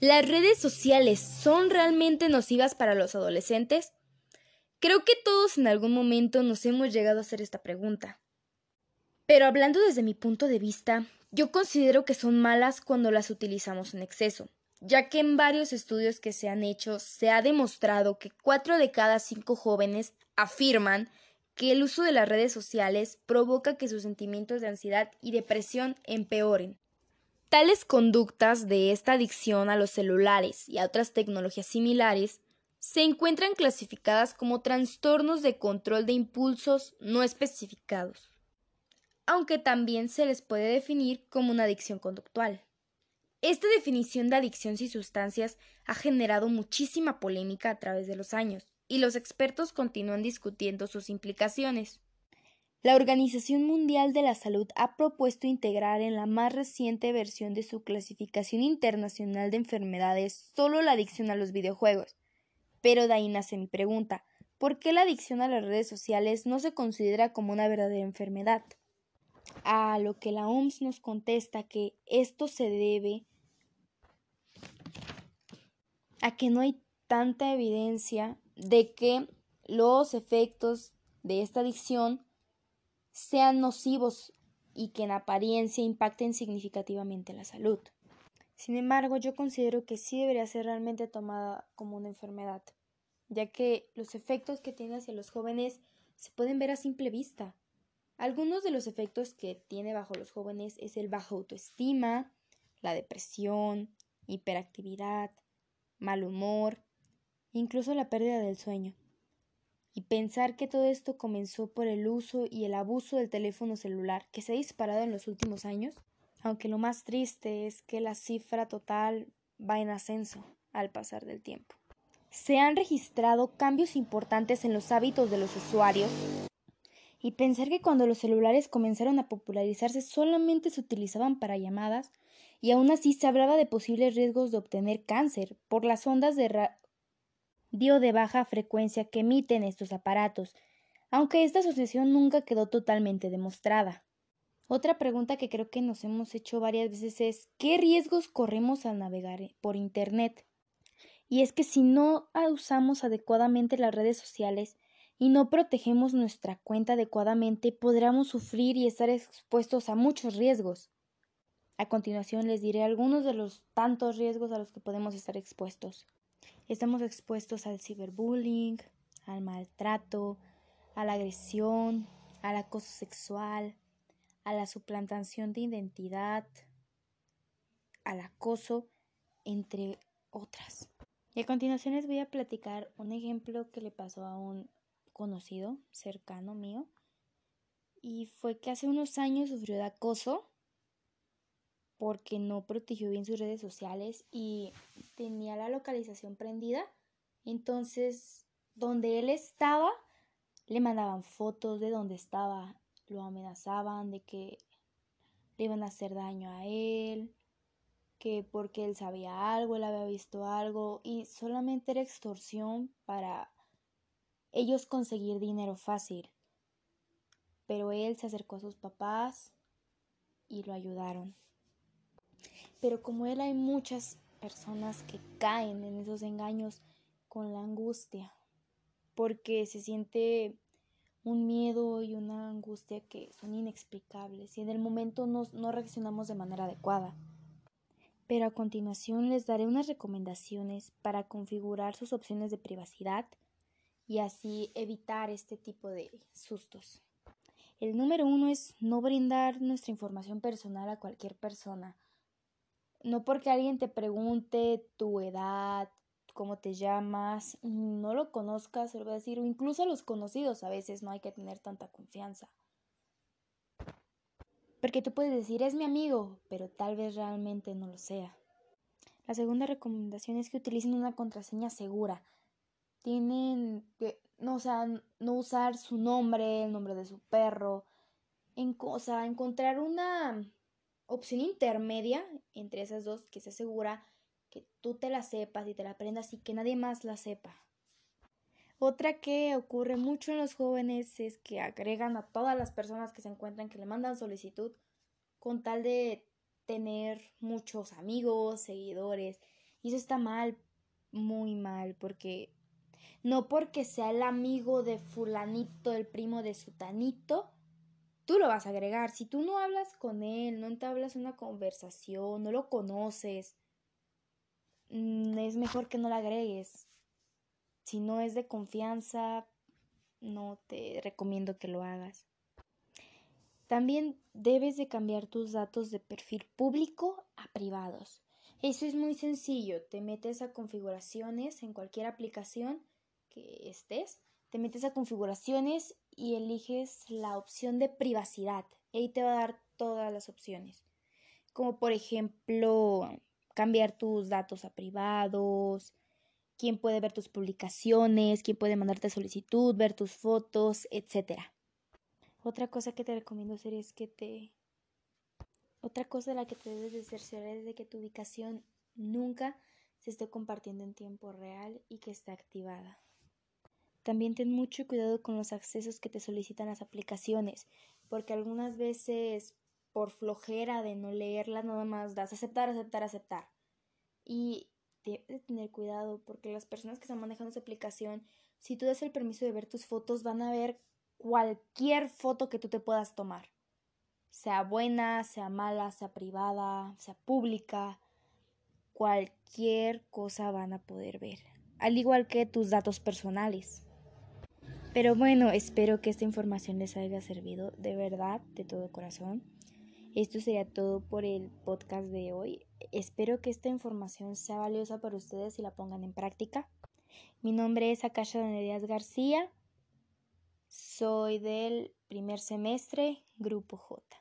¿Las redes sociales son realmente nocivas para los adolescentes? Creo que todos en algún momento nos hemos llegado a hacer esta pregunta. Pero hablando desde mi punto de vista, yo considero que son malas cuando las utilizamos en exceso, ya que en varios estudios que se han hecho se ha demostrado que cuatro de cada cinco jóvenes afirman que el uso de las redes sociales provoca que sus sentimientos de ansiedad y depresión empeoren. Tales conductas de esta adicción a los celulares y a otras tecnologías similares se encuentran clasificadas como trastornos de control de impulsos no especificados, aunque también se les puede definir como una adicción conductual. Esta definición de adicción sin sustancias ha generado muchísima polémica a través de los años, y los expertos continúan discutiendo sus implicaciones. La Organización Mundial de la Salud ha propuesto integrar en la más reciente versión de su clasificación internacional de enfermedades solo la adicción a los videojuegos. Pero de ahí nace mi pregunta ¿por qué la adicción a las redes sociales no se considera como una verdadera enfermedad? A lo que la OMS nos contesta que esto se debe a que no hay tanta evidencia de que los efectos de esta adicción sean nocivos y que en apariencia impacten significativamente la salud. Sin embargo, yo considero que sí debería ser realmente tomada como una enfermedad, ya que los efectos que tiene hacia los jóvenes se pueden ver a simple vista. Algunos de los efectos que tiene bajo los jóvenes es el bajo autoestima, la depresión, hiperactividad, mal humor, incluso la pérdida del sueño. Y pensar que todo esto comenzó por el uso y el abuso del teléfono celular que se ha disparado en los últimos años, aunque lo más triste es que la cifra total va en ascenso al pasar del tiempo. Se han registrado cambios importantes en los hábitos de los usuarios y pensar que cuando los celulares comenzaron a popularizarse solamente se utilizaban para llamadas y aún así se hablaba de posibles riesgos de obtener cáncer por las ondas de dio de baja frecuencia que emiten estos aparatos, aunque esta asociación nunca quedó totalmente demostrada. Otra pregunta que creo que nos hemos hecho varias veces es ¿qué riesgos corremos al navegar por Internet? Y es que si no usamos adecuadamente las redes sociales y no protegemos nuestra cuenta adecuadamente, podríamos sufrir y estar expuestos a muchos riesgos. A continuación les diré algunos de los tantos riesgos a los que podemos estar expuestos. Estamos expuestos al ciberbullying, al maltrato, a la agresión, al acoso sexual, a la suplantación de identidad, al acoso, entre otras. Y a continuación les voy a platicar un ejemplo que le pasó a un conocido cercano mío. Y fue que hace unos años sufrió de acoso porque no protegió bien sus redes sociales y tenía la localización prendida. Entonces, donde él estaba, le mandaban fotos de donde estaba, lo amenazaban de que le iban a hacer daño a él, que porque él sabía algo, él había visto algo y solamente era extorsión para ellos conseguir dinero fácil. Pero él se acercó a sus papás y lo ayudaron. Pero como él hay muchas personas que caen en esos engaños con la angustia, porque se siente un miedo y una angustia que son inexplicables y en el momento no, no reaccionamos de manera adecuada. Pero a continuación les daré unas recomendaciones para configurar sus opciones de privacidad y así evitar este tipo de sustos. El número uno es no brindar nuestra información personal a cualquier persona no porque alguien te pregunte tu edad, cómo te llamas, no lo conozcas, se lo voy a decir, o incluso a los conocidos a veces no hay que tener tanta confianza. Porque tú puedes decir, es mi amigo, pero tal vez realmente no lo sea. La segunda recomendación es que utilicen una contraseña segura. Tienen que, no, o sea, no usar su nombre, el nombre de su perro, en, o sea, encontrar una opción intermedia entre esas dos que se asegura que tú te la sepas y te la aprendas y que nadie más la sepa. Otra que ocurre mucho en los jóvenes es que agregan a todas las personas que se encuentran que le mandan solicitud con tal de tener muchos amigos, seguidores Y eso está mal, muy mal, porque no porque sea el amigo de fulanito, el primo de sutanito, tú lo vas a agregar. Si tú no hablas con él, no entablas una conversación, no lo conoces, mm, es mejor que no lo agregues. Si no es de confianza, no te recomiendo que lo hagas. También debes de cambiar tus datos de perfil público a privados. Eso es muy sencillo. Te metes a configuraciones en cualquier aplicación que estés. Te metes a configuraciones y eliges la opción de privacidad. Ahí te va a dar todas las opciones. Como por ejemplo, cambiar tus datos a privados, quién puede ver tus publicaciones, quién puede mandarte solicitud, ver tus fotos, etc. Otra cosa que te recomiendo hacer es que te otra cosa de la que te debes de cerciorar es de que tu ubicación nunca se esté compartiendo en tiempo real y que esté activada. También ten mucho cuidado con los accesos que te solicitan las aplicaciones, porque algunas veces por flojera de no leerlas nada más das aceptar, aceptar, aceptar. Y debes de tener cuidado porque las personas que están manejando esa aplicación, si tú das el permiso de ver tus fotos, van a ver cualquier foto que tú te puedas tomar sea buena, sea mala, sea privada, sea pública, cualquier cosa van a poder ver, al igual que tus datos personales. Pero bueno, espero que esta información les haya servido de verdad, de todo corazón. Esto sería todo por el podcast de hoy. Espero que esta información sea valiosa para ustedes y la pongan en práctica. Mi nombre es Akasha Díaz García. Soy del primer semestre, Grupo J.